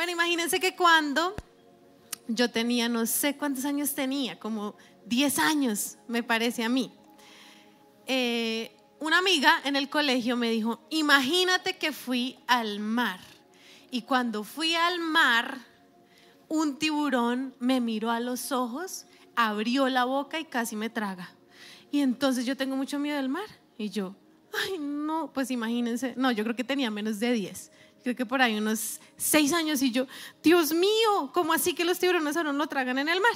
Bueno, imagínense que cuando yo tenía, no sé cuántos años tenía, como 10 años, me parece a mí. Eh, una amiga en el colegio me dijo, imagínate que fui al mar. Y cuando fui al mar, un tiburón me miró a los ojos, abrió la boca y casi me traga. Y entonces yo tengo mucho miedo del mar. Y yo, ay, no, pues imagínense, no, yo creo que tenía menos de 10 creo que por ahí unos seis años y yo, Dios mío, ¿cómo así que los tiburones no lo tragan en el mar?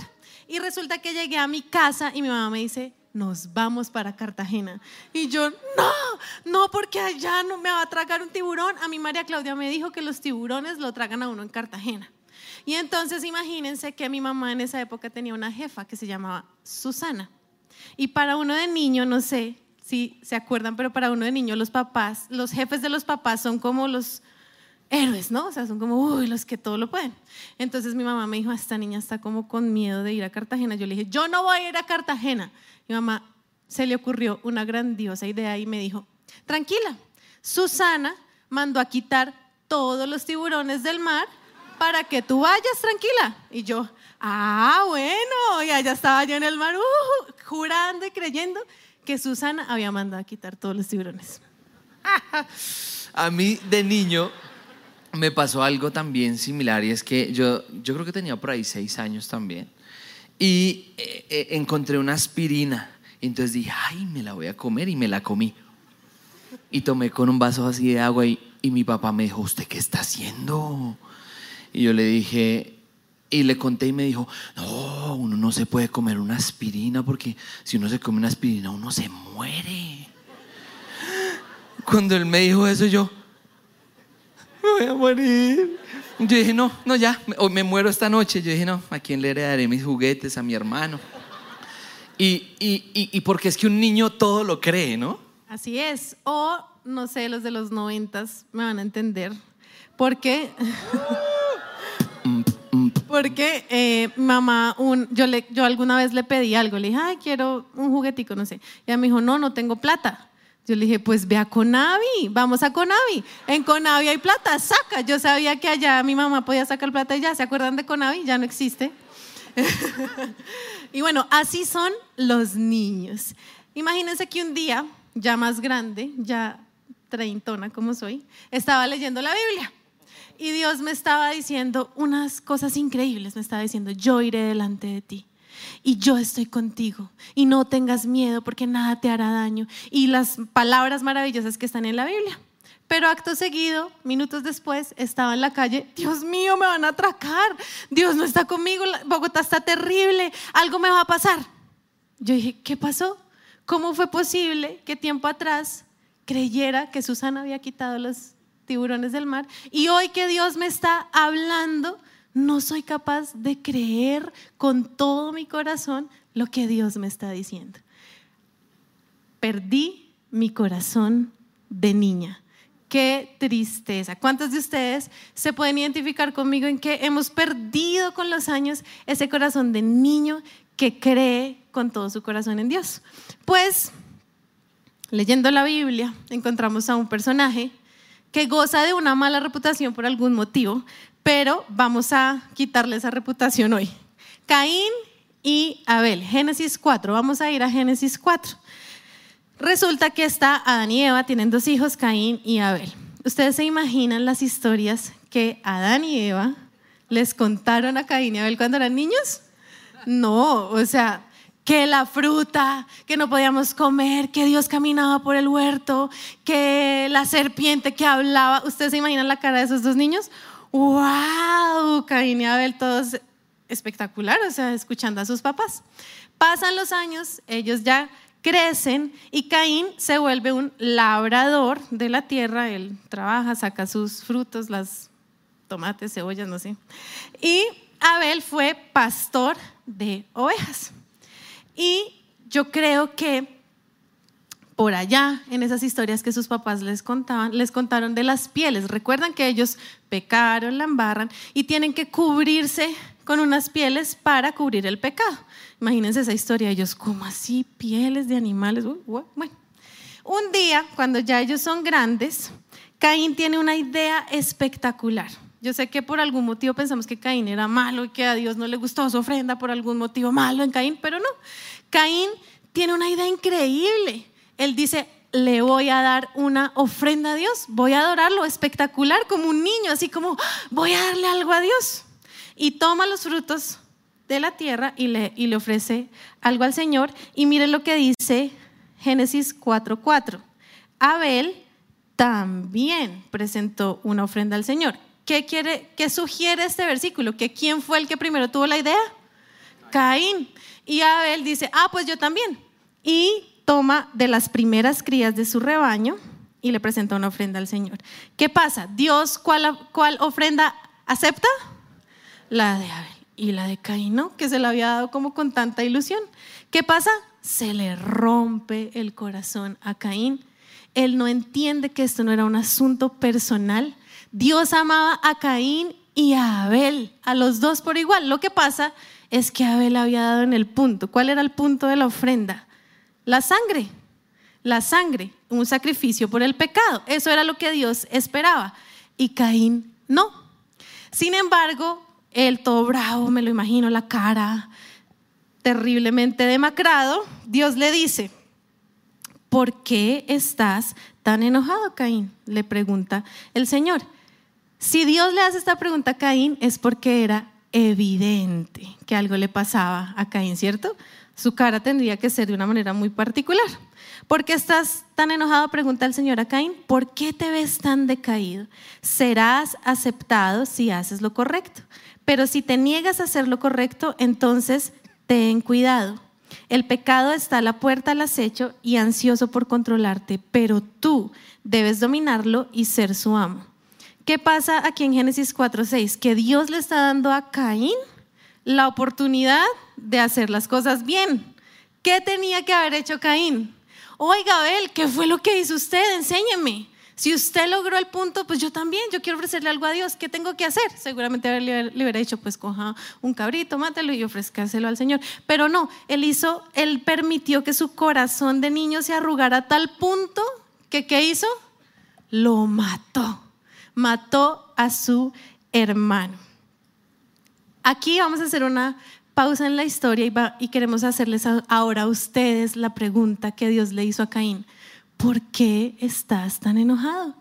Y resulta que llegué a mi casa y mi mamá me dice, nos vamos para Cartagena. Y yo, no, no, porque allá no me va a tragar un tiburón. A mí María Claudia me dijo que los tiburones lo tragan a uno en Cartagena. Y entonces imagínense que mi mamá en esa época tenía una jefa que se llamaba Susana. Y para uno de niño, no sé si se acuerdan, pero para uno de niño los papás, los jefes de los papás son como los héroes, ¿no? O sea, son como, uy, los que todo lo pueden. Entonces mi mamá me dijo, esta niña está como con miedo de ir a Cartagena. Yo le dije, yo no voy a ir a Cartagena. Mi mamá se le ocurrió una grandiosa idea y me dijo, tranquila, Susana mandó a quitar todos los tiburones del mar para que tú vayas tranquila. Y yo, ah, bueno, y allá estaba yo en el mar, uh, jurando y creyendo que Susana había mandado a quitar todos los tiburones. a mí de niño me pasó algo también similar y es que yo, yo creo que tenía por ahí seis años también y eh, eh, encontré una aspirina. Y entonces dije, ay, me la voy a comer y me la comí. Y tomé con un vaso así de agua y, y mi papá me dijo, ¿usted qué está haciendo? Y yo le dije, y le conté y me dijo, no, uno no se puede comer una aspirina porque si uno se come una aspirina uno se muere. Cuando él me dijo eso yo, me voy a morir. Yo dije, no, no, ya, hoy me muero esta noche. Yo dije, no, ¿a quién le heredaré mis juguetes? A mi hermano. Y, y, y, porque es que un niño todo lo cree, ¿no? Así es. O, no sé, los de los noventas me van a entender. Porque, porque eh, mamá, un, yo, le, yo alguna vez le pedí algo, le dije, ay, quiero un juguetico, no sé. Y ella me dijo, no, no tengo plata. Yo le dije, pues ve a Conavi, vamos a Conavi. En Conavi hay plata, saca. Yo sabía que allá mi mamá podía sacar plata y ya, ¿se acuerdan de Conavi? Ya no existe. y bueno, así son los niños. Imagínense que un día, ya más grande, ya treintona como soy, estaba leyendo la Biblia. Y Dios me estaba diciendo unas cosas increíbles. Me estaba diciendo, yo iré delante de ti y yo estoy contigo. Y no tengas miedo porque nada te hará daño. Y las palabras maravillosas que están en la Biblia. Pero acto seguido, minutos después, estaba en la calle, Dios mío, me van a atracar, Dios no está conmigo, Bogotá está terrible, algo me va a pasar. Yo dije, ¿qué pasó? ¿Cómo fue posible que tiempo atrás creyera que Susana había quitado los tiburones del mar y hoy que Dios me está hablando no soy capaz de creer con todo mi corazón lo que Dios me está diciendo. Perdí mi corazón de niña. Qué tristeza. ¿Cuántos de ustedes se pueden identificar conmigo en que hemos perdido con los años ese corazón de niño que cree con todo su corazón en Dios? Pues, leyendo la Biblia, encontramos a un personaje que goza de una mala reputación por algún motivo, pero vamos a quitarle esa reputación hoy. Caín y Abel, Génesis 4, vamos a ir a Génesis 4. Resulta que está Adán y Eva, tienen dos hijos, Caín y Abel. ¿Ustedes se imaginan las historias que Adán y Eva les contaron a Caín y Abel cuando eran niños? No, o sea, que la fruta que no podíamos comer, que Dios caminaba por el huerto, que la serpiente que hablaba. ¿Ustedes se imaginan la cara de esos dos niños? Wow, Caín y Abel todos espectacular, o sea, escuchando a sus papás. Pasan los años, ellos ya crecen y Caín se vuelve un labrador de la tierra, él trabaja, saca sus frutos, las tomates, cebollas, no sé. Y Abel fue pastor de ovejas. Y yo creo que por allá, en esas historias que sus papás les contaban, les contaron de las pieles. Recuerdan que ellos pecaron, la embarran y tienen que cubrirse con unas pieles para cubrir el pecado. Imagínense esa historia, ellos, ¿cómo así? Pieles de animales. Bueno, un día, cuando ya ellos son grandes, Caín tiene una idea espectacular. Yo sé que por algún motivo pensamos que Caín era malo y que a Dios no le gustó su ofrenda por algún motivo malo en Caín, pero no. Caín tiene una idea increíble. Él dice, le voy a dar una ofrenda a Dios, voy a adorarlo espectacular como un niño, así como voy a darle algo a Dios. Y toma los frutos de la tierra y le, y le ofrece algo al Señor. Y miren lo que dice Génesis 4:4. Abel también presentó una ofrenda al Señor. ¿Qué, quiere, ¿Qué sugiere este versículo? ¿Que quién fue el que primero tuvo la idea? Caín. Y Abel dice, ah, pues yo también. Y toma de las primeras crías de su rebaño y le presenta una ofrenda al Señor. ¿Qué pasa? Dios, ¿cuál, ofrenda acepta? La de Abel. Y la de Caín, ¿no? Que se le había dado como con tanta ilusión. ¿Qué pasa? Se le rompe el corazón a Caín. Él no entiende que esto no era un asunto personal, Dios amaba a Caín y a Abel, a los dos por igual. Lo que pasa es que Abel había dado en el punto. ¿Cuál era el punto de la ofrenda? La sangre. La sangre, un sacrificio por el pecado. Eso era lo que Dios esperaba. Y Caín no. Sin embargo, él todo bravo, me lo imagino, la cara terriblemente demacrado, Dios le dice, ¿por qué estás tan enojado, Caín? Le pregunta el Señor. Si Dios le hace esta pregunta a Caín es porque era evidente que algo le pasaba a Caín, ¿cierto? Su cara tendría que ser de una manera muy particular. ¿Por qué estás tan enojado? Pregunta el Señor a Caín. ¿Por qué te ves tan decaído? Serás aceptado si haces lo correcto. Pero si te niegas a hacer lo correcto, entonces ten cuidado. El pecado está a la puerta al acecho y ansioso por controlarte, pero tú debes dominarlo y ser su amo. ¿Qué pasa aquí en Génesis 4:6? Que Dios le está dando a Caín la oportunidad de hacer las cosas bien. ¿Qué tenía que haber hecho Caín? Oiga, Abel, ¿qué fue lo que hizo usted? Enséñeme. Si usted logró el punto, pues yo también, yo quiero ofrecerle algo a Dios. ¿Qué tengo que hacer? Seguramente le, hubiera dicho, pues coja un cabrito, mátelo y ofrezcárselo al Señor. Pero no, él hizo, él permitió que su corazón de niño se arrugara a tal punto que ¿qué hizo? Lo mató mató a su hermano. Aquí vamos a hacer una pausa en la historia y, queremos hacerles ahora a ustedes la pregunta que Dios le hizo a Caín. ¿Por qué estás tan enojado?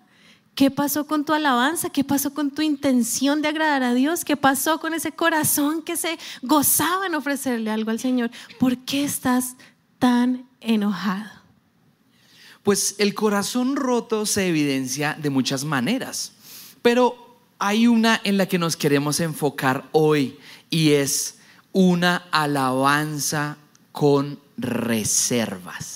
¿Qué pasó con tu alabanza? ¿Qué pasó con tu intención de agradar a Dios? ¿Qué pasó con ese corazón que se gozaba en ofrecerle algo al Señor? ¿Por qué estás tan enojado? Pues el corazón roto se evidencia de muchas maneras. Pero hay una en la que nos queremos enfocar hoy y es una alabanza con reservas.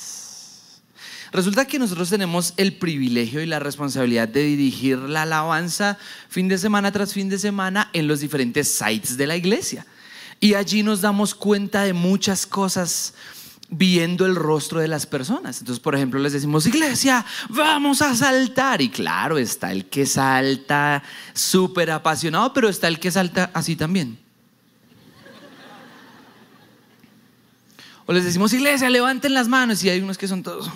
Resulta que nosotros tenemos el privilegio y la responsabilidad de dirigir la alabanza fin de semana tras fin de semana en los diferentes sites de la iglesia. Y allí nos damos cuenta de muchas cosas viendo el rostro de las personas. Entonces, por ejemplo, les decimos, iglesia, vamos a saltar. Y claro, está el que salta súper apasionado, pero está el que salta así también. O les decimos, iglesia, levanten las manos. Y hay unos que son todos...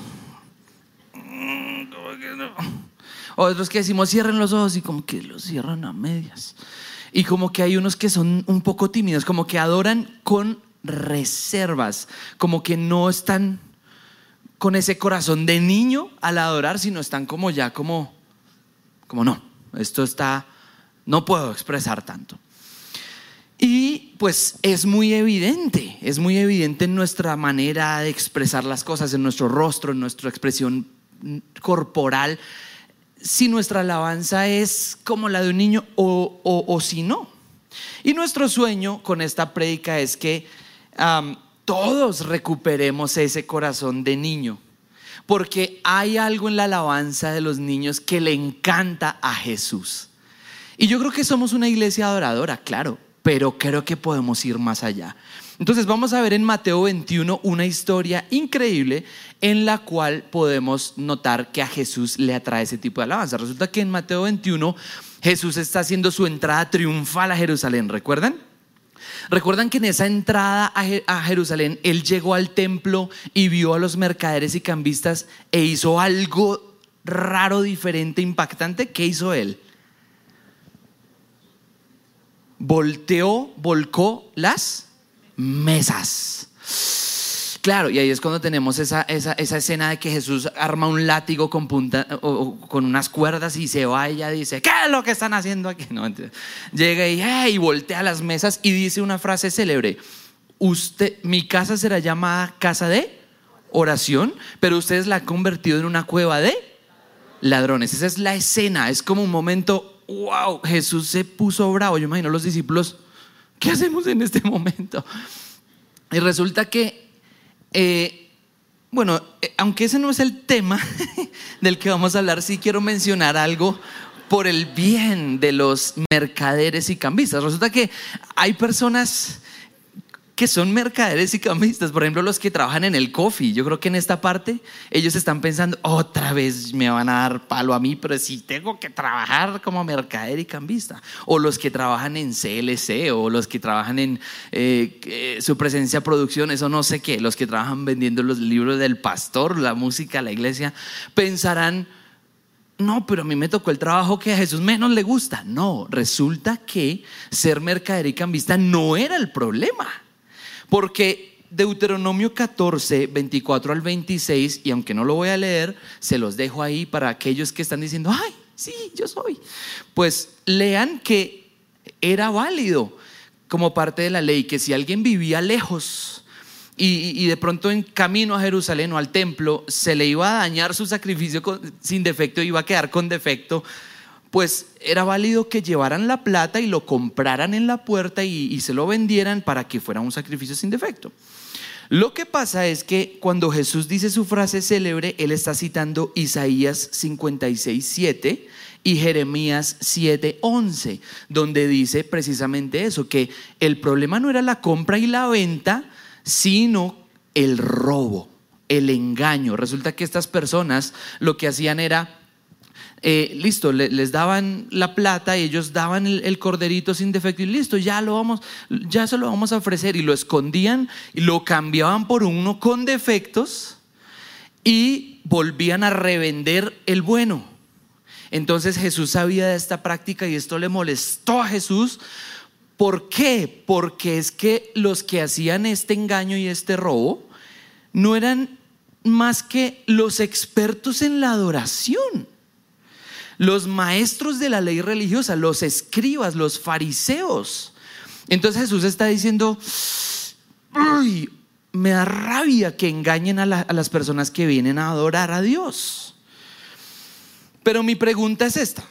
O otros que decimos, cierren los ojos y como que los cierran a medias. Y como que hay unos que son un poco tímidos, como que adoran con reservas, como que no están con ese corazón de niño al adorar, sino están como ya como, como no, esto está, no puedo expresar tanto. Y pues es muy evidente, es muy evidente en nuestra manera de expresar las cosas, en nuestro rostro, en nuestra expresión corporal, si nuestra alabanza es como la de un niño o, o si no. Y nuestro sueño con esta prédica es que todos recuperemos ese corazón de niño. Porque hay algo en la alabanza de los niños que le encanta a Jesús. Y yo creo que somos una iglesia adoradora, claro, pero creo que podemos ir más allá. Entonces vamos a ver en Mateo 21 una historia increíble en la cual podemos notar que a Jesús le atrae ese tipo de alabanza. Resulta que en Mateo 21 Jesús está haciendo su entrada triunfal a Jerusalén, ¿recuerdan? Recuerdan que en esa entrada a Jerusalén, él llegó al templo y vio a los mercaderes y cambistas e hizo algo raro, diferente, impactante. ¿Qué hizo él? volteó, volcó las mesas. Claro, y ahí es cuando tenemos esa, esa, esa, escena de que Jesús arma un látigo con, punta, o, con unas cuerdas y se va y ella dice, ¿qué es lo que están haciendo aquí? No, llega y, y voltea las mesas y dice una frase célebre, usted, mi casa será llamada casa de oración, pero ustedes la han convertido en una cueva de ladrones. Esa es la escena, es como un momento, wow, Jesús se puso bravo. Yo imagino a los discípulos, ¿qué hacemos en este momento? Y resulta que eh, bueno, eh, aunque ese no es el tema del que vamos a hablar, sí quiero mencionar algo por el bien de los mercaderes y cambistas. Resulta que hay personas que son mercaderes y cambistas, por ejemplo, los que trabajan en el coffee. Yo creo que en esta parte ellos están pensando, otra vez me van a dar palo a mí, pero si tengo que trabajar como mercader y cambista. O los que trabajan en CLC, o los que trabajan en eh, su presencia producciones, o no sé qué, los que trabajan vendiendo los libros del pastor, la música, la iglesia, pensarán, no, pero a mí me tocó el trabajo que a Jesús menos le gusta. No, resulta que ser mercader y cambista no era el problema. Porque Deuteronomio 14, 24 al 26, y aunque no lo voy a leer, se los dejo ahí para aquellos que están diciendo, ay, sí, yo soy. Pues lean que era válido como parte de la ley, que si alguien vivía lejos y, de pronto en camino a Jerusalén o al templo se le iba a dañar su sacrificio sin defecto, iba a quedar con defecto, pues era válido que llevaran la plata y lo compraran en la puerta y, se lo vendieran para que fuera un sacrificio sin defecto. Lo que pasa es que cuando Jesús dice su frase célebre, él está citando Isaías 56, 7 y Jeremías 7, 11, donde dice precisamente eso, que el problema no era la compra y la venta, sino el robo, el engaño. Resulta que estas personas lo que hacían era eh, listo, les daban la plata y ellos daban el, corderito sin defecto y listo, ya lo vamos, ya se lo vamos a ofrecer y lo escondían y lo cambiaban por uno con defectos y volvían a revender el bueno. Entonces Jesús sabía de esta práctica y esto le molestó a Jesús. ¿Por qué? Porque es que los que hacían este engaño y este robo no eran más que los expertos en la adoración los maestros de la ley religiosa, los escribas, los fariseos. Entonces Jesús está diciendo, me da rabia que engañen a, a las personas que vienen a adorar a Dios. Pero mi pregunta es esta.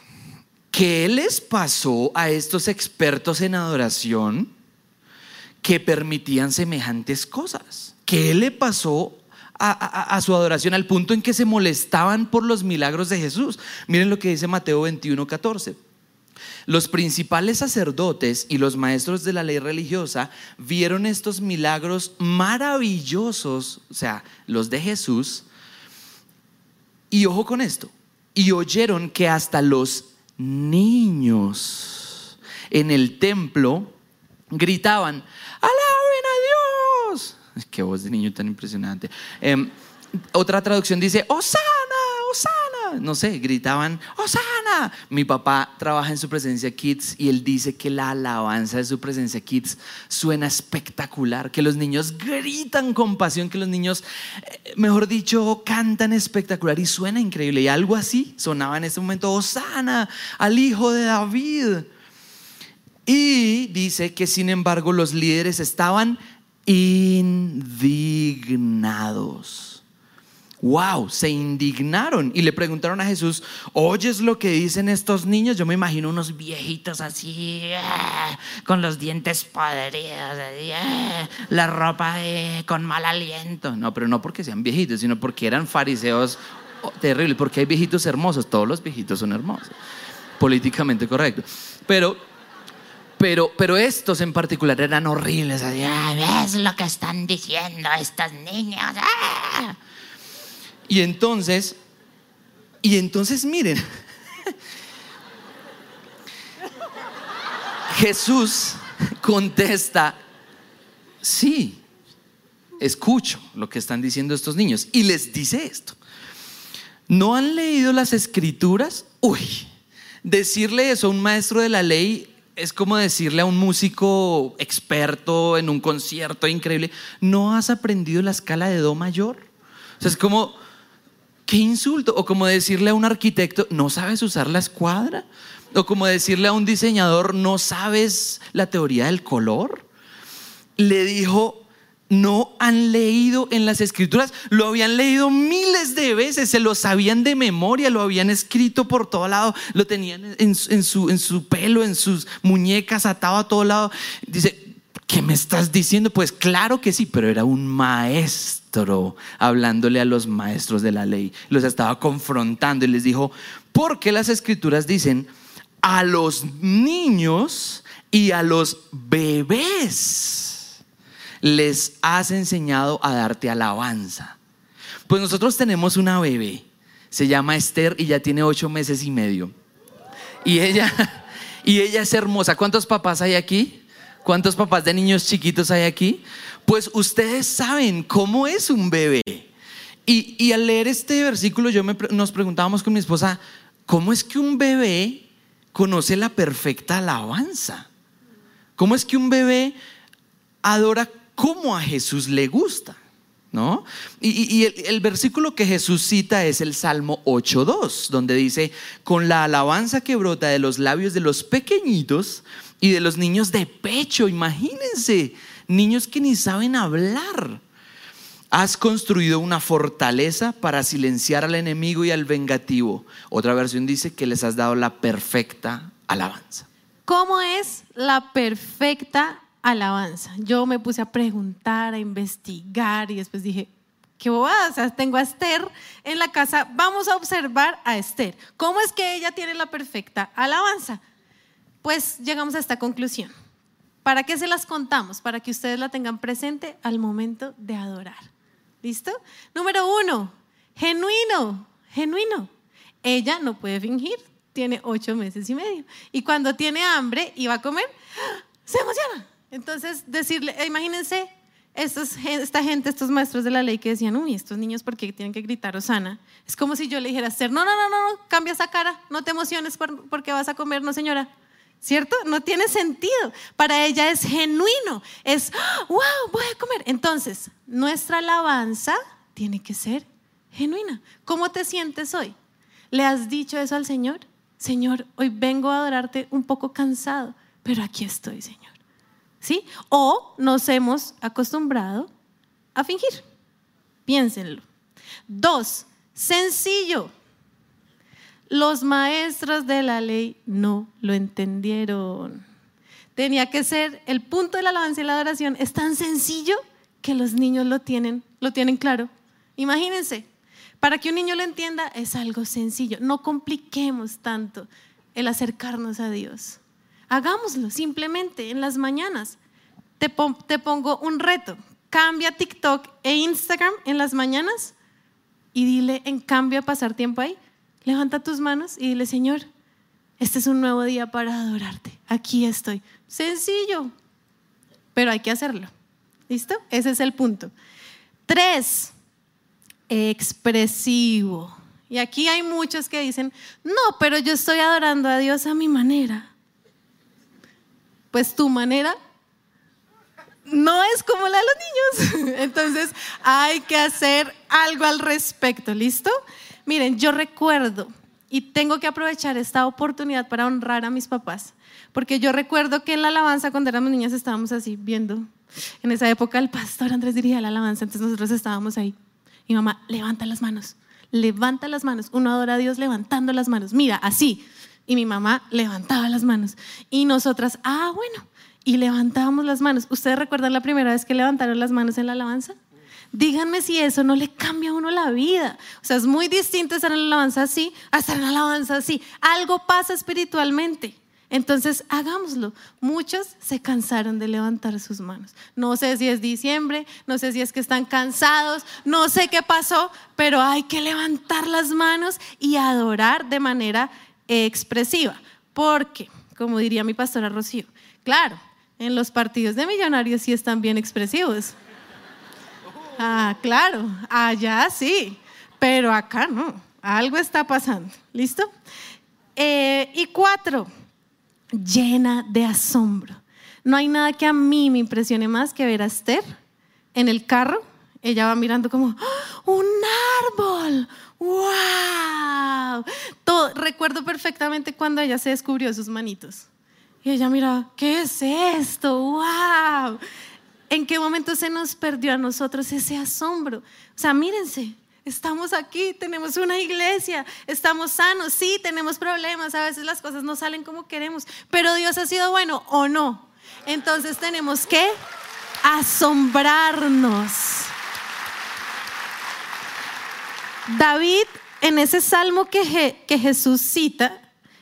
¿Qué les pasó a estos expertos en adoración que permitían semejantes cosas? ¿Qué le pasó a, su adoración al punto en que se molestaban por los milagros de Jesús. Miren lo que dice Mateo 21, 14. Los principales sacerdotes y los maestros de la ley religiosa vieron estos milagros maravillosos, o sea, los de Jesús, y ojo con esto, y oyeron que hasta los niños en el templo gritaban, alaben a Dios. Qué voz de niño tan impresionante. Em, otra traducción dice, Osana, Osana. No sé, gritaban, Osana. Mi papá trabaja en su presencia Kids y él dice que la alabanza de su presencia Kids suena espectacular, que los niños gritan con pasión, que los niños, eh, mejor dicho, cantan espectacular y suena increíble. Y algo así sonaba en ese momento, Osana, al hijo de David. Y dice que sin embargo los líderes estaban indignados. Wow, se indignaron y le preguntaron a Jesús, ¿oyes lo que dicen estos niños? Yo me imagino unos viejitos así, ah, con los dientes podridos, ah, la ropa con mal aliento. No, pero no porque sean viejitos, sino porque eran fariseos oh, terribles, porque hay viejitos hermosos, todos los viejitos son hermosos, políticamente correcto. Pero pero, pero estos en particular eran horribles. ¿Ves lo que están diciendo estos niños? ¡Ah! Y entonces, y entonces miren, Jesús contesta, sí, escucho lo que están diciendo estos niños. Y les dice esto. ¿No han leído las escrituras? Uy, decirle eso a un maestro de la ley es como decirle a un músico experto en un concierto increíble, ¿no has aprendido la escala de Do mayor? O sea, es como, qué insulto. O como decirle a un arquitecto, ¿no sabes usar la escuadra? O como decirle a un diseñador, ¿no sabes la teoría del color? Le dijo, no han leído en las escrituras, lo habían leído miles de veces, se lo sabían de memoria, lo habían escrito por todo lado, lo tenían en, su, pelo, en sus muñecas, atado a todo lado. Dice, ¿qué me estás diciendo? Pues claro que sí, pero era un maestro hablándole a los maestros de la ley. Los estaba confrontando y les dijo, ¿por qué las escrituras dicen a los niños y a los bebés? Les has enseñado a darte alabanza. Pues nosotros tenemos una bebé, se llama Esther y ya tiene ocho meses y medio. Y ella, y ella es hermosa. ¿Cuántos papás hay aquí? ¿Cuántos papás de niños chiquitos hay aquí? Pues ustedes saben cómo es un bebé. Y, al leer este versículo yo nos preguntábamos con mi esposa, ¿cómo es que un bebé conoce la perfecta alabanza? ¿Cómo es que un bebé adora cómo a Jesús le gusta. ¿No? Y, el, versículo que Jesús cita es el Salmo 8.2, donde dice, con la alabanza que brota de los labios de los pequeñitos y de los niños de pecho, imagínense, niños que ni saben hablar. Has construido una fortaleza para silenciar al enemigo y al vengativo. Otra versión dice que les has dado la perfecta alabanza. ¿Cómo es la perfecta alabanza. Yo me puse a preguntar, a investigar y después dije, qué bobada, tengo a Esther en la casa, vamos a observar a Esther. ¿Cómo es que ella tiene la perfecta alabanza? Pues llegamos a esta conclusión. ¿Para qué se las contamos? Para que ustedes la tengan presente al momento de adorar. ¿Listo? Número uno, genuino, genuino. Ella no puede fingir, tiene ocho meses y medio. Y cuando tiene hambre y va a comer, se emociona. Entonces, decirle, eh, imagínense esta gente, estos maestros de la ley que decían, uy, estos niños, ¿por qué tienen que gritar Osana? Es como si yo le dijera Esther, no, no, no, no, cambia esa cara, no te emociones porque vas a comer, no señora. ¿Cierto? No tiene sentido. Para ella es genuino, es, wow, voy a comer. Entonces, nuestra alabanza tiene que ser genuina. ¿Cómo te sientes hoy? ¿Le has dicho eso al Señor? Señor, hoy vengo a adorarte un poco cansado, pero aquí estoy, Señor. ¿Sí? O nos hemos acostumbrado a fingir. Piénsenlo. Dos, sencillo. Los maestros de la ley no lo entendieron. Tenía que ser el punto de la alabanza y la adoración es tan sencillo que los niños lo tienen, lo tienen claro. Imagínense, para que un niño lo entienda es algo sencillo. No compliquemos tanto el acercarnos a Dios. Hagámoslo simplemente en las mañanas. Te, pongo un reto. Cambia TikTok e Instagram en las mañanas y dile, en cambio a pasar tiempo ahí, levanta tus manos y dile, Señor, este es un nuevo día para adorarte. Aquí estoy. Sencillo, pero hay que hacerlo. ¿Listo? Ese es el punto. Tres, expresivo. Y aquí hay muchos que dicen, no, pero yo estoy adorando a Dios a mi manera pues tu manera no es como la de los niños. Entonces hay que hacer algo al respecto, ¿listo? Miren, yo recuerdo y tengo que aprovechar esta oportunidad para honrar a mis papás, porque yo recuerdo que en la alabanza cuando éramos niñas estábamos así viendo. En esa época el pastor Andrés dirigía la alabanza, entonces nosotros estábamos ahí. Mi mamá, levanta las manos, levanta las manos. Uno adora a Dios levantando las manos. Mira, así. Y mi mamá levantaba las manos. Y nosotras, ah, bueno, y levantábamos las manos. ¿Ustedes recuerdan la primera vez que levantaron las manos en la alabanza? Díganme si eso no le cambia a uno la vida. O sea, es muy distinto estar en la alabanza así a estar en la alabanza así. Algo pasa espiritualmente. Entonces, hagámoslo. Muchos se cansaron de levantar sus manos. No sé si es diciembre, no sé si es que están cansados, no sé qué pasó, pero hay que levantar las manos y adorar de manera expresiva. Porque, como diría mi pastora Rocío, claro, en los partidos de millonarios sí están bien expresivos. Ah, claro, allá sí, pero acá no. Algo está pasando. ¿Listo? Eh, y cuatro, llena de asombro. No hay nada que a mí me impresione más que ver a Esther en el carro. Ella va mirando como, ¡Ah! un árbol, wow. Todo, recuerdo perfectamente cuando ella se descubrió sus manitos. Y ella mira, ¿qué es esto? ¡Wow! ¿En qué momento se nos perdió a nosotros ese asombro? O sea, mírense, estamos aquí, tenemos una iglesia, estamos sanos, sí, tenemos problemas, a veces las cosas no salen como queremos, pero Dios ha sido bueno o no. Entonces tenemos que asombrarnos. David, en ese salmo que, Jesús cita,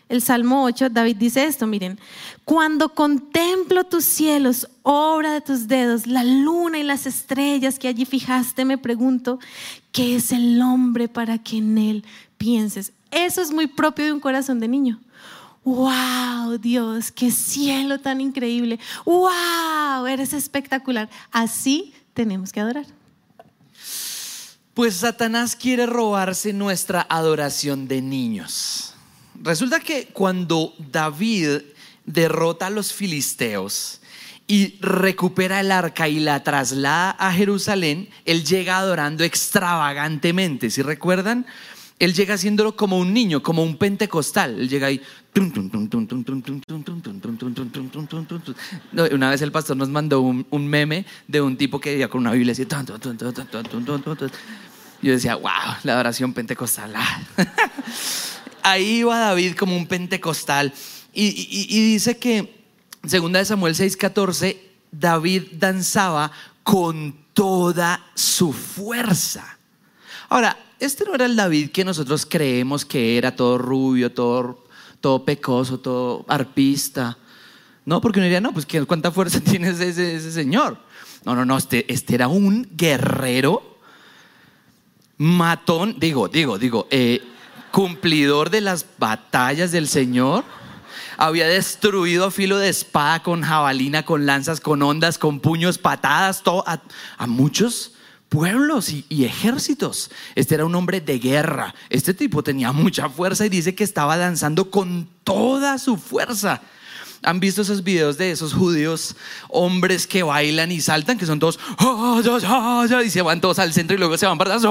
el Salmo 8, David dice esto, miren, cuando contemplo tus cielos, obra de tus dedos, la luna y las estrellas que allí fijaste, me pregunto, ¿qué es el hombre para que en él pienses? Eso es muy propio de un corazón de niño. ¡Wow, Dios! ¡Qué cielo tan increíble! ¡Wow! Eres espectacular. Así tenemos que adorar. Pues Satanás quiere robarse nuestra adoración de niños. Resulta que cuando David derrota a los filisteos y recupera el arca y la traslada a Jerusalén, él llega adorando extravagantemente. Si recuerdan, él llega haciéndolo como un niño, como un pentecostal. Él llega ahí. Una vez el pastor nos mandó un, meme de un tipo que iba con una Biblia así. Yo decía, wow, la adoración pentecostal ahí iba David como un pentecostal. Y, dice que, segunda de Samuel 6:14, David danzaba con toda su fuerza. Ahora, este no era el David que nosotros creemos que era todo rubio, todo, todo pecoso, todo arpista. No, porque uno diría, no, pues cuánta fuerza tiene ese, señor. No, no, no, este, este, era un guerrero matón, digo, digo, digo, eh, cumplidor de las batallas del Señor. Había destruido a filo de espada, con jabalina, con lanzas, con ondas, con puños, patadas, todo, a, muchos pueblos y, y, ejércitos. Este era un hombre de guerra. Este tipo tenía mucha fuerza y dice que estaba danzando con toda su fuerza. ¿Han visto esos videos de esos judíos, hombres que bailan y saltan, que son todos, y se van todos al centro y luego se van para atrás,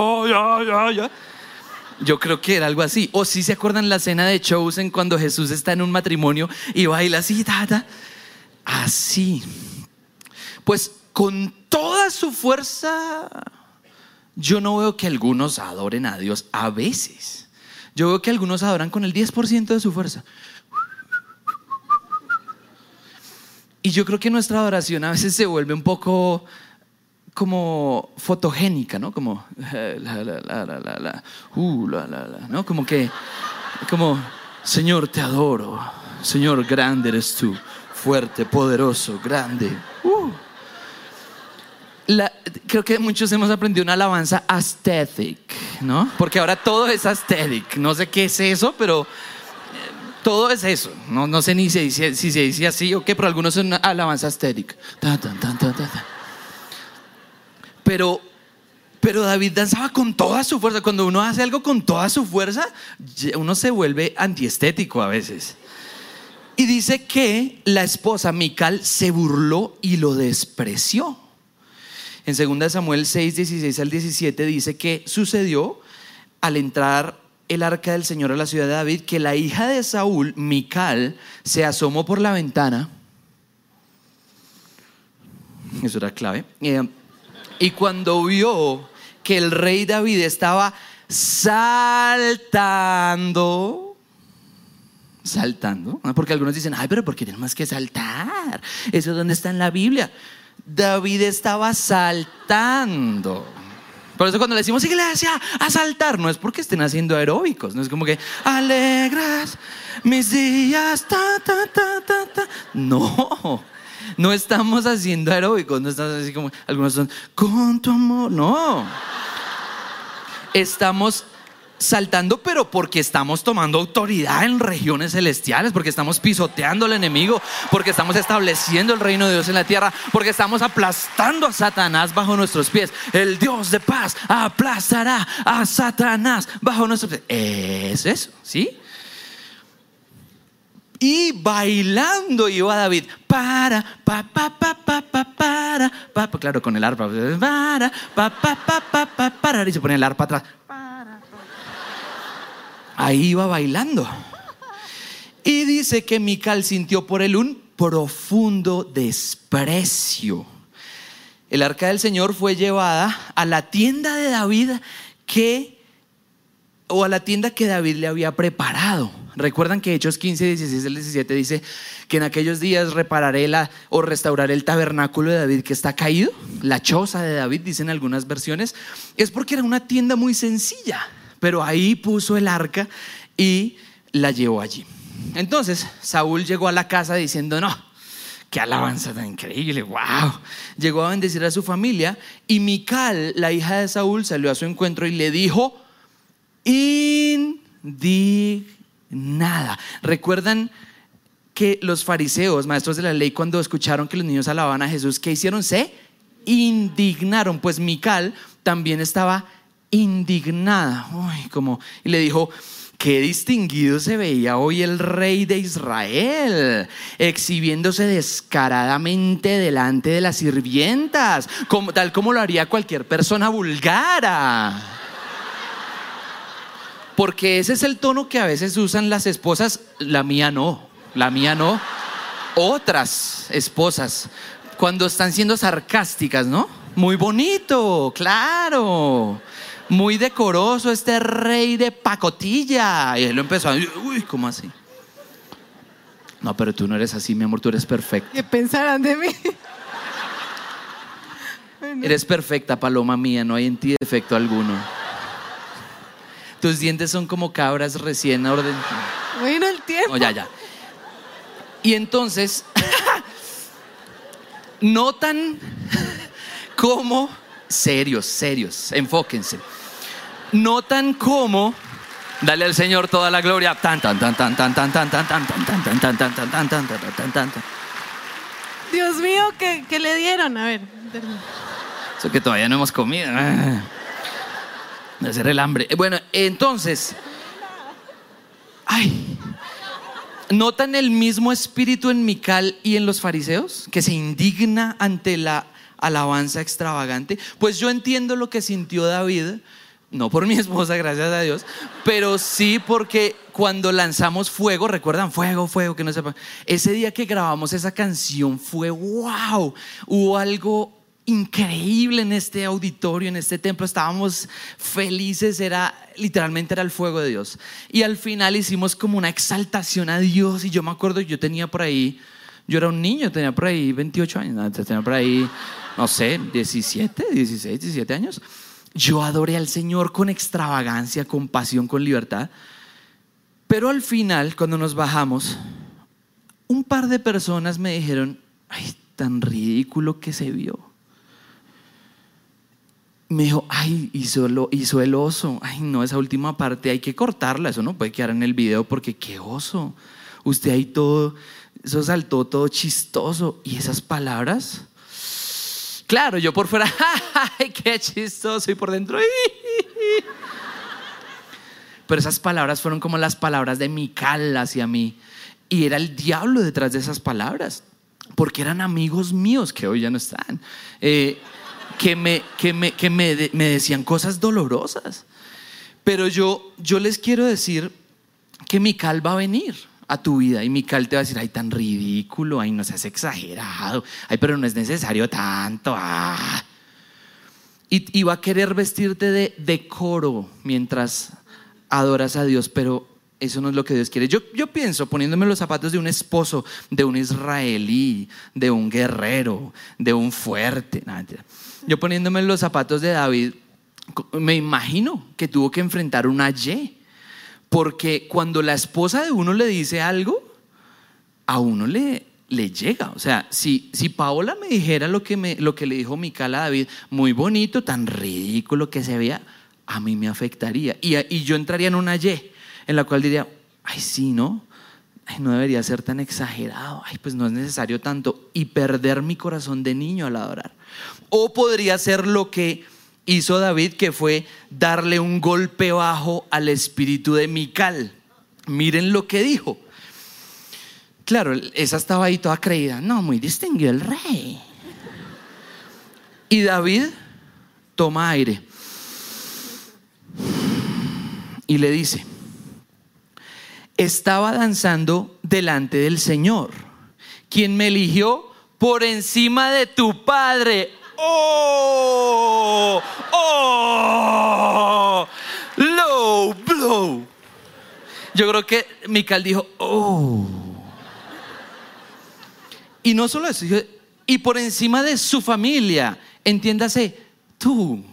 yo creo que era algo así. O si se acuerdan la escena de Chosen cuando Jesús está en un matrimonio y baila así, así. Pues con toda su fuerza, yo no veo que algunos adoren a Dios a veces. Yo veo que algunos adoran con el 10% de su fuerza. Y yo creo que nuestra adoración a veces se vuelve un poco como fotogénica, ¿no? Como la, la, la, la, la, uh, la, la, la, ¿no? Como que, como, Señor, te adoro. Señor, grande eres tú. Fuerte, poderoso, grande. Uh. La, creo que muchos hemos aprendido una alabanza aesthetic, ¿no? Porque ahora todo es aesthetic. No sé qué es eso, pero eh, todo es eso. No, no sé ni si, se dice así o qué, pero algunos son alabanza ta, pero, pero David danzaba con toda su fuerza. Cuando uno hace algo con toda su fuerza, uno se vuelve antiestético a veces. Y dice que la esposa Mical se burló y lo despreció. En 2 Samuel 6, 16 al 17 dice que sucedió al entrar el arca del Señor a la ciudad de David que la hija de Saúl, Mical, se asomó por la ventana. Eso era clave. Eh, y cuando vio que el rey David estaba saltando, saltando, porque algunos dicen, ay, pero ¿por qué tenemos que saltar? Eso es donde está en la Biblia. David estaba saltando. Por eso cuando le decimos iglesia a saltar, no es porque estén haciendo aeróbicos, no es como que alegras mis días, ta, ta, ta, ta, ta. No, no estamos haciendo aeróbicos, no estamos así como, algunos son, con tu amor, no. Estamos saltando, pero porque estamos tomando autoridad en regiones celestiales, porque estamos pisoteando al enemigo, porque estamos estableciendo el reino de Dios en la tierra, porque estamos aplastando a Satanás bajo nuestros pies. El Dios de paz aplastará a Satanás bajo nuestros pies. Es eso, ¿sí? Y bailando iba David, para, pa, pa, pa, pa, pa, para, pa, claro, con el arpa, para, pa, pa, pa, pa, pa, para, y se pone el arpa atrás. Ahí iba bailando. Y dice que Mical sintió por él un profundo desprecio. El arca del Señor fue llevada a la tienda de David que o a la tienda que David le había preparado. Recuerdan que Hechos 15, 16 al 17 dice que en aquellos días repararé la, o restauraré el tabernáculo de David que está caído, la choza de David, dicen algunas versiones. Es porque era una tienda muy sencilla, pero ahí puso el arca y la llevó allí. Entonces Saúl llegó a la casa diciendo, no, qué alabanza tan increíble, wow. Llegó a bendecir a su familia y Mical, la hija de Saúl, salió a su encuentro y le dijo, indignada. ¿Recuerdan que los fariseos, maestros de la ley, cuando escucharon que los niños alababan a Jesús, ¿qué hicieron? Se indignaron. Pues Mical también estaba indignada. Uy, como, y le dijo, Qué distinguido se veía hoy el rey de Israel, exhibiéndose descaradamente delante de las sirvientas, como, tal como lo haría cualquier persona vulgara. Porque ese es el tono que a veces usan las esposas, la mía no, la mía no, otras esposas, cuando están siendo sarcásticas, ¿no? Muy bonito, claro muy decoroso este rey de pacotilla. Y él lo empezó a uy, ¿cómo así? No, pero tú no eres así, mi amor, tú eres perfecta. ¿Qué pensarán de mí? Eres perfecta, paloma mía, no hay en ti defecto alguno. Tus dientes son como cabras recién ordenadas. Bueno, el tiempo. ya, ya. Y entonces, notan cómo, serios, serios, enfóquense notan cómo Dale al Señor toda la gloria. Tan tan tan tan tan tan tan tan tan tan tan tan tan tan tan tan tan tan Dios mío, ¿qué, qué le dieron? A ver. Eso que todavía no hemos comido. De hacer el hambre. Bueno, entonces. Ay. ¿Notan el mismo espíritu en Mical y en los fariseos? Que se indigna ante la alabanza extravagante. Pues yo entiendo lo que sintió David no por mi esposa, gracias a Dios, pero sí porque cuando lanzamos fuego, recuerdan, fuego, fuego, que no sepa. Ese día que grabamos esa canción fue wow, hubo algo increíble en este auditorio, en este templo, estábamos felices, era literalmente era el fuego de Dios. Y al final hicimos como una exaltación a Dios. Y yo me acuerdo, yo tenía por ahí, yo era un niño, tenía por ahí 28 años, tenía por ahí, no sé, 17, 16, 17 años. Yo adoré al Señor con extravagancia, con pasión, con libertad. Pero al final, cuando nos bajamos, un par de personas me dijeron, ay, tan ridículo que se vio. Me dijo, ay, hizo, lo, hizo el oso. Ay, no, esa última parte hay que cortarla. Eso no puede quedar en el video porque qué oso. Usted ahí todo, eso saltó todo chistoso. Y esas palabras, Claro, yo por fuera, ¡ay, qué chistoso! Y por dentro, pero esas palabras fueron como las palabras de Mical hacia mí. Y era el diablo detrás de esas palabras, porque eran amigos míos que hoy ya no están, eh, que, me, que, me, que me, me, decían cosas dolorosas. Pero yo, yo les quiero decir que Mical va a venir a tu vida y Mical te va a decir, ay, tan ridículo, ay, no seas exagerado, ay, pero no es necesario tanto. Ah. Y, va a querer vestirte de decoro mientras adoras a Dios, pero eso no es lo que Dios quiere. Yo, yo pienso, poniéndome los zapatos de un esposo, de un israelí, de un guerrero, de un fuerte. yo poniéndome los zapatos de David, me imagino que tuvo que enfrentar una Y porque cuando la esposa de uno le dice algo, a uno le, le llega. O sea, si, si Paola me dijera lo que, me, lo que le dijo Mical a David, muy bonito, tan ridículo que se veía, a mí me afectaría. Y, y yo entraría en una Y, en la cual diría, ay, sí, ¿no? Ay, no debería ser tan exagerado. Ay, pues no es necesario tanto. Y perder mi corazón de niño al adorar. O podría ser lo que hizo David, que fue darle un golpe bajo al espíritu de Mical. Miren lo que dijo. claro, esa estaba ahí toda creída. No, muy distinguido el rey. Y David toma aire y le dice, estaba danzando delante del Señor, quien me eligió por encima de tu padre. ¡Oh! ¡Oh! Low blow. Yo creo que Mical dijo, ¡Oh! Y no solo eso, y por encima de su familia, entiéndase, tú.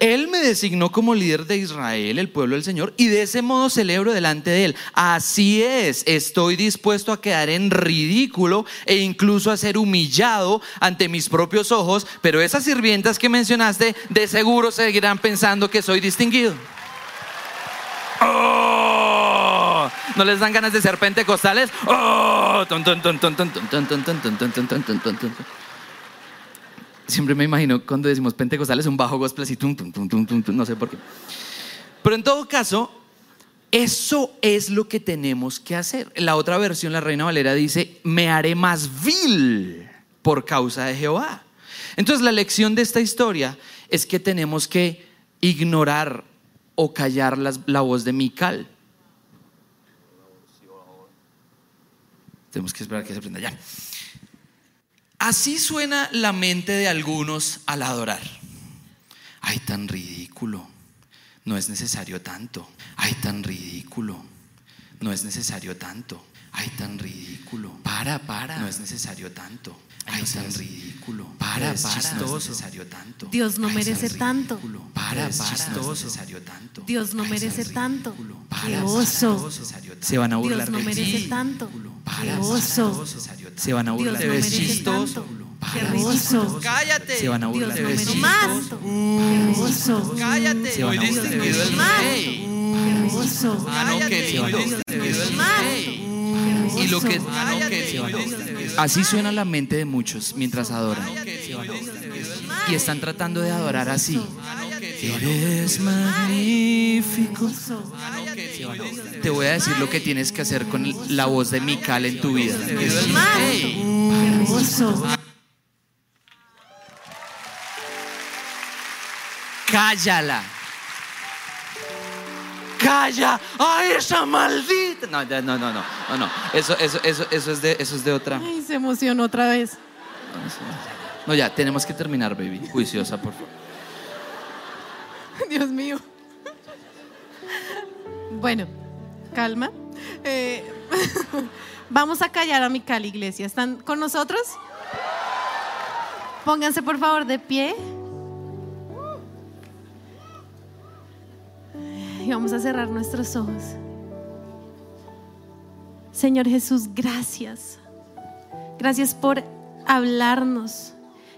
Él me designó como líder de Israel, el pueblo del Señor, y de ese modo celebro delante de Él. Así es, estoy dispuesto a quedar en ridículo e incluso a ser humillado ante mis propios ojos, pero esas sirvientas que mencionaste de seguro seguirán pensando que soy distinguido. ¡Oh! ¿No les dan ganas de ser pentecostales? ¡Oh! Siempre me imagino cuando decimos pentecostales un bajo gospel así, tum, tum, tum, tum, tum, no sé por qué. Pero en todo caso, eso es lo que tenemos que hacer. La otra versión, la Reina Valera, dice, me haré más vil por causa de Jehová. Entonces la lección de esta historia es que tenemos que ignorar o callar la voz de Mical. Tenemos que esperar que se prenda ya. Así suena la mente de algunos al adorar. Ay, tan ridículo. No es necesario tanto. Ay, tan ridículo. No es necesario tanto. Ay, tan ridículo. Para, para. No es necesario tanto. Ay, tan ridículo. Para, para. No es necesario tanto. Dios no merece tanto. Para, para. No es necesario tanto. Dios no merece tanto. Qué oso. Se van a burlar Dios no merece tanto. Qué Para, oso. Se van a Dios burlar no de merece ti. tanto. Qué. Cállate. Se van a Dios burlar no de merece ti. tanto. Qué oso. Cállate. Se van a burlar. Qué oso. Ah, no, que Se van a burlar de. Y lo que Ah, no, Así suena la mente de muchos mientras adoran. Y están tratando de adorar así. Eres magnífico. Te voy a decir lo que tienes que hacer con la voz de Mical en tu vida. Cállala. Calla. ¡Ay, esa maldita! No, no, no, no, no, no. Eso, eso, eso, eso es de, eso es de otra. Ay, se emocionó otra vez. No, ya, tenemos que terminar, baby. Juiciosa, por favor. Dios mío. Bueno, calma. Eh, vamos a callar a Mical Iglesia. ¿Están con nosotros? Pónganse por favor de pie. Y vamos a cerrar nuestros ojos. Señor Jesús, gracias. Gracias por hablarnos.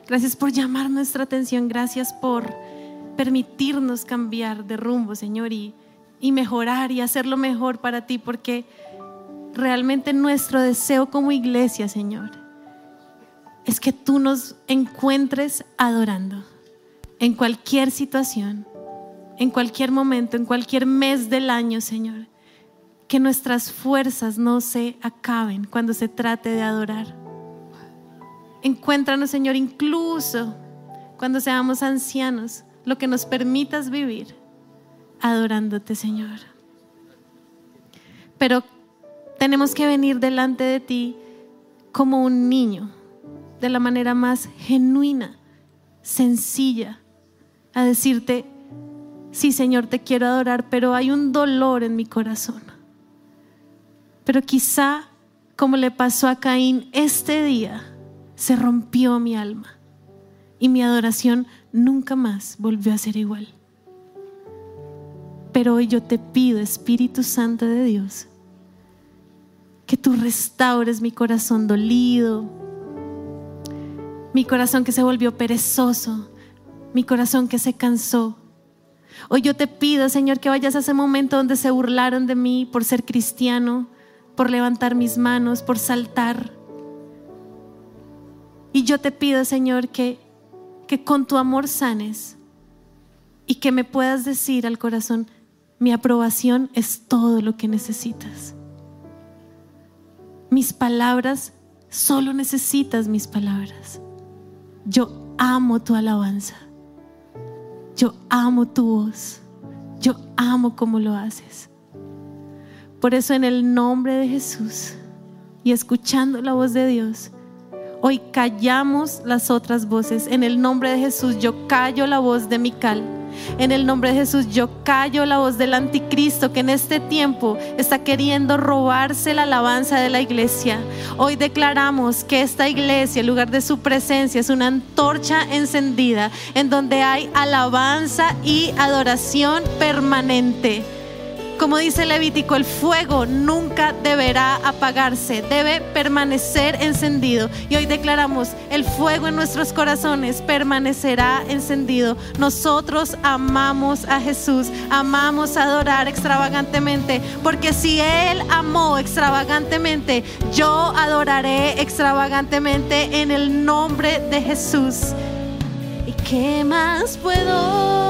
Gracias por llamar nuestra atención. Gracias por permitirnos cambiar de rumbo, Señor, y, y mejorar y hacerlo mejor para ti, porque realmente nuestro deseo como iglesia, Señor, es que tú nos encuentres adorando en cualquier situación, en cualquier momento, en cualquier mes del año, Señor. Que nuestras fuerzas no se acaben cuando se trate de adorar. Encuéntranos, Señor, incluso cuando seamos ancianos, lo que nos permitas vivir adorándote, Señor. Pero tenemos que venir delante de ti como un niño, de la manera más genuina, sencilla, a decirte, sí, Señor, te quiero adorar, pero hay un dolor en mi corazón. Pero quizá, como le pasó a Caín, este día se rompió mi alma y mi adoración nunca más volvió a ser igual. Pero hoy yo te pido, Espíritu Santo de Dios, que tú restaures mi corazón dolido, mi corazón que se volvió perezoso, mi corazón que se cansó. Hoy yo te pido, Señor, que vayas a ese momento donde se burlaron de mí por ser cristiano, por levantar mis manos, por saltar. Y yo te pido, Señor, que, que con tu amor sanes y que me puedas decir al corazón, mi aprobación es todo lo que necesitas. mis palabras, solo necesitas mis palabras. Yo amo tu alabanza. Yo amo tu voz. Yo amo cómo lo haces. Por eso en el nombre de Jesús y escuchando la voz de Dios, hoy callamos las otras voces. En el nombre de Jesús yo callo la voz de Mical en el nombre de Jesús, yo callo la voz del anticristo que en este tiempo está queriendo robarse la alabanza de la iglesia. Hoy declaramos que esta iglesia, en lugar de su presencia, es una antorcha encendida en donde hay alabanza y adoración permanente. Como dice Levítico, el fuego nunca deberá apagarse, debe permanecer encendido. Y hoy declaramos, el fuego en nuestros corazones permanecerá encendido. Nosotros amamos a Jesús, amamos adorar extravagantemente, porque si Él amó extravagantemente, yo adoraré extravagantemente en el nombre de Jesús. ¿Y qué más puedo